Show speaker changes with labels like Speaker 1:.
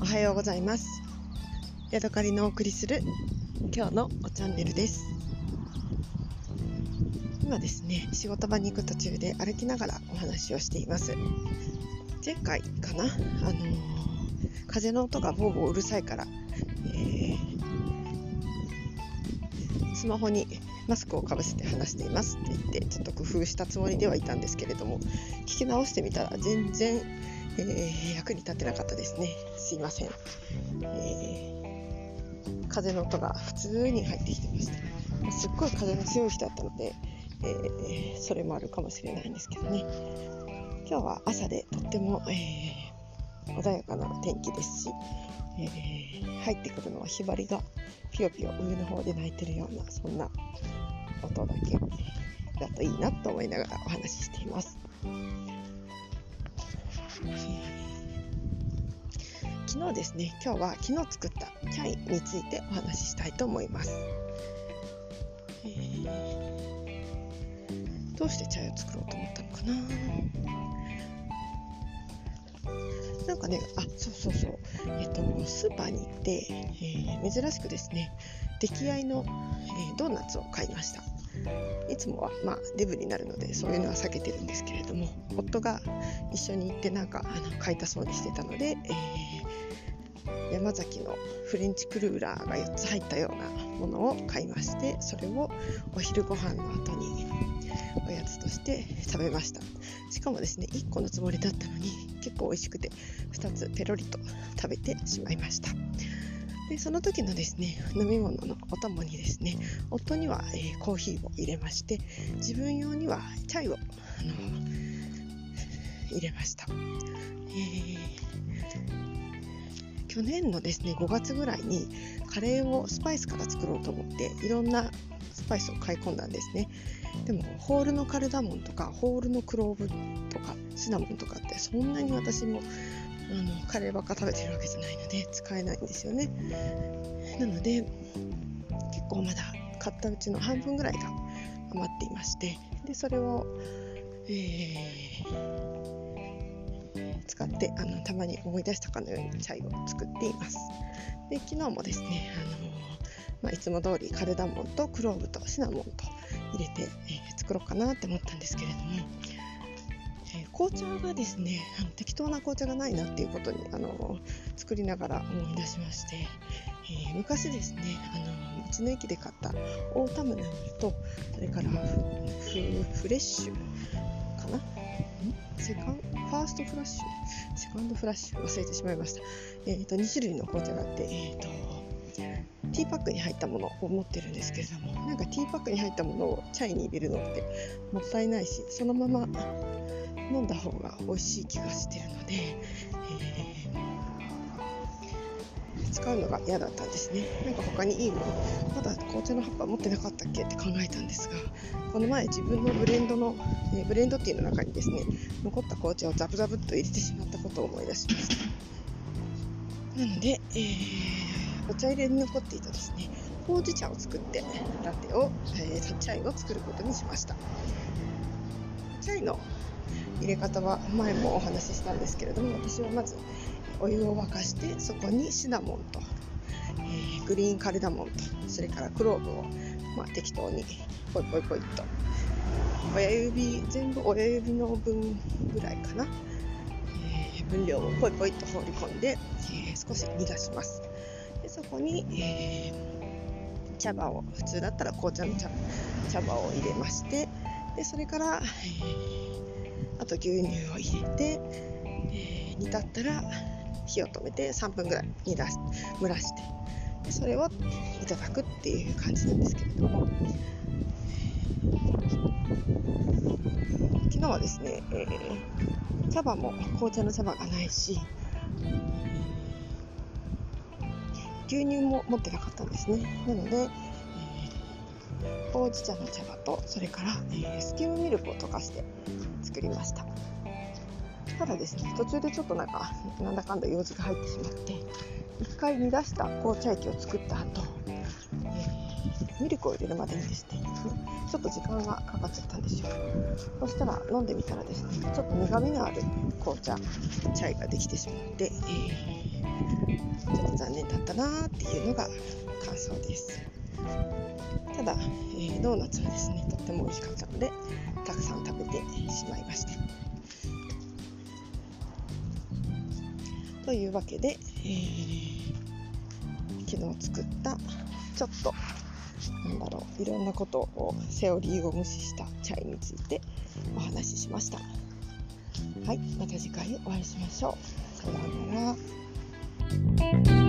Speaker 1: おはようございます。ヤドカリのお送りする今日のおチャンネルです。今ですね仕事場に行く途中で歩きながらお話をしています。前回かなあのー、風の音がボーボーうるさいから、えー、スマホにマスクをかぶせて話していますって言ってちょっと工夫したつもりではいたんですけれども聞き直してみたら全然えー、役に立ってなかったですね。すいません。えー、風の音が普通に入ってきてました。すっごい風の強い日だったので、えー、それもあるかもしれないんですけどね。今日は朝でとっても、えー、穏やかな天気ですし、えー、入ってくるのはひばりがぴよぴよ上の方で鳴いてるようなそんな音だけだといいなと思いながらお話ししています。昨日ですね今日は昨日作ったチャイについてお話ししたいと思います、えー、どうしてチャイを作ろうと思ったのかな？なんかね、あ、そうそうそう、えっと、スーパーに行って、えー、珍しくですね、出来合いの、えー、ドーナツを買いました。いつもは、まあ、デブになるのでそういうのは避けてるんですけれども夫が一緒に行ってなんかあの買いたそうにしてたので、えー、山崎のフレンチクルーラーが4つ入ったようなものを買いましてそれをお昼ご飯の後におやつとして食べました。しかもですね1個のつもりだったのに結構美味しくて2つペロリと食べてしまいました。でその時のですね飲み物のお供にですね夫には、えー、コーヒーを入れまして自分用にはチャイを、あの入れました、えー、去年のですね5月ぐらいにカレーをスパイスから作ろうと思っていろんなパイスを買い込んだんですね。でもホールのカルダモンとかホールのクローブとかシナモンとかってそんなに私もあのカレーばっか食べてるわけじゃないので使えないんですよね。なので結構まだ買ったうちの半分ぐらいが余っていましてでそれを、えー、使ってあのたまに思い出したかのようにチャイを作っています。で昨日もですねあの、まあ、いつも通りカルダモンとクローブとシナモンと入れて、えー、作ろうかなって思ったんですけれども紅茶がですねあの適当な紅茶がないなっていうことにあの作りながら思い出しまして、えー、昔ですねあの道の駅で買ったオータムナルとそれからフレッシュかな？セカンファーストフラッシュ？セカンドフラッシュ？忘れてしまいました、えーと、2種類の紅茶があって、えーとティーパックに入ったものを持ってるんですけれどもなんかティーパックに入ったものをチャイに入れるのってもったいないしそのまま飲んだ方が美味しい気がしてるので、えー、使うのが嫌だったんですね。なんか他にいいものまだ紅茶の葉っぱ持ってなかったっけ？って考えたんですがこの前自分のブレンドの、えー、ブレンドティーの中にですね残った紅茶をザブザブっと入れてしまったことを思い出しました。なので、えー、茶入れに残っていたですね。ほうじ茶を作ってラテを、えー、チャイを作ることにしました。チャイの入れ方は前もお話ししたんですけれども私はまずお湯を沸かしてそこにシナモンと、えー、グリーンカルダモンとそれからクローブを、まあ、適当にポイポイポイっと親指全部親指の分ぐらいかな、えー、分量をポイポイと放り込んで、えー、少し煮出します。そこに、えー、茶葉を普通だったら紅茶の茶茶葉を入れましてでそれから、えーあと牛乳を入れて、えー、煮立ったら火を止めて3分ぐらい煮出し蒸らしてでそれをいただくっていう感じなんですけれども、昨日はですね、えー、茶葉も紅茶の茶葉がないし牛乳も持ってなかったんですね。なので、えー、ほうじ茶の茶葉とそれから、えー、スキムミルクを溶かして作りました。ただですね途中でちょっとなんかなんだかんだ用事が入ってしまって1回煮出した紅茶液を作った後、えー、ミルクを入れるまでにですねちょっと時間がかかっちゃったんですよ。そしたら飲んでみたらですねちょっと苦みのある紅茶チャイができてしまって、えちょっと残念だったなっていうのが感想です。ただ、えー、ドーナツはですねとっても美味しかったのでたくさん食べてしまいました。というわけで、えー、昨日作ったちょっとなんだろういろんなことをセオリーを無視したチャイについてお話ししました。はいまた次回お会いしましょう。さようなら。Música